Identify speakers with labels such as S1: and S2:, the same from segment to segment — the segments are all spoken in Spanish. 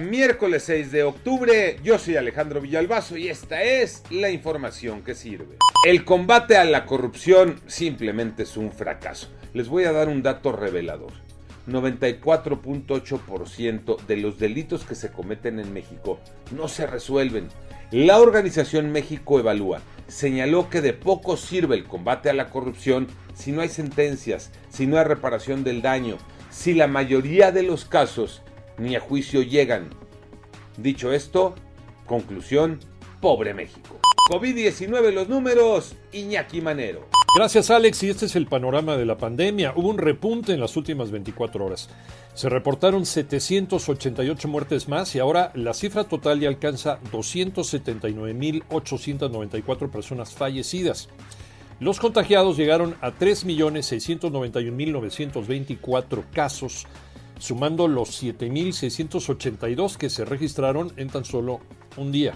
S1: Miércoles 6 de octubre, yo soy Alejandro Villalbazo y esta es la información que sirve. El combate a la corrupción simplemente es un fracaso. Les voy a dar un dato revelador. 94.8% de los delitos que se cometen en México no se resuelven. La organización México Evalúa señaló que de poco sirve el combate a la corrupción si no hay sentencias, si no hay reparación del daño, si la mayoría de los casos ni a juicio llegan. Dicho esto, conclusión, pobre México. COVID-19 los números, Iñaki Manero.
S2: Gracias Alex y este es el panorama de la pandemia. Hubo un repunte en las últimas 24 horas. Se reportaron 788 muertes más y ahora la cifra total ya alcanza 279.894 personas fallecidas. Los contagiados llegaron a 3.691.924 casos, sumando los 7.682 que se registraron en tan solo un día.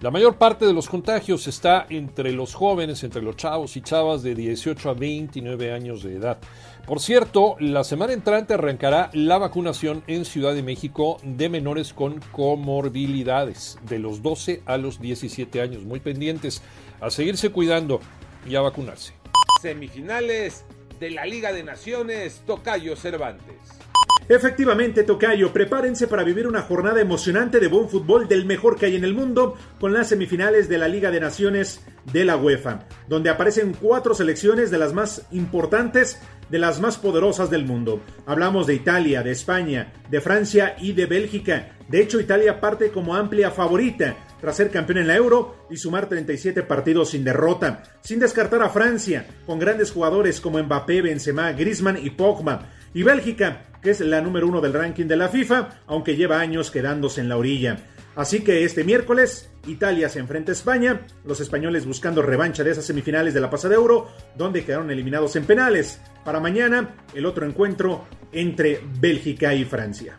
S2: La mayor parte de los contagios está entre los jóvenes, entre los chavos y chavas de 18 a 29 años de edad. Por cierto, la semana entrante arrancará la vacunación en Ciudad de México de menores con comorbilidades, de los 12 a los 17 años. Muy pendientes a seguirse cuidando y a vacunarse.
S1: Semifinales de la Liga de Naciones, Tocayo Cervantes.
S3: Efectivamente, Tocayo, prepárense para vivir una jornada emocionante de buen fútbol del mejor que hay en el mundo con las semifinales de la Liga de Naciones de la UEFA, donde aparecen cuatro selecciones de las más importantes, de las más poderosas del mundo. Hablamos de Italia, de España, de Francia y de Bélgica. De hecho, Italia parte como amplia favorita tras ser campeón en la Euro y sumar 37 partidos sin derrota, sin descartar a Francia, con grandes jugadores como Mbappé, Benzema, Griezmann y Pogba, y Bélgica, que es la número uno del ranking de la FIFA, aunque lleva años quedándose en la orilla. Así que este miércoles Italia se enfrenta a España, los españoles buscando revancha de esas semifinales de la pasada Euro, donde quedaron eliminados en penales. Para mañana, el otro encuentro entre Bélgica y Francia.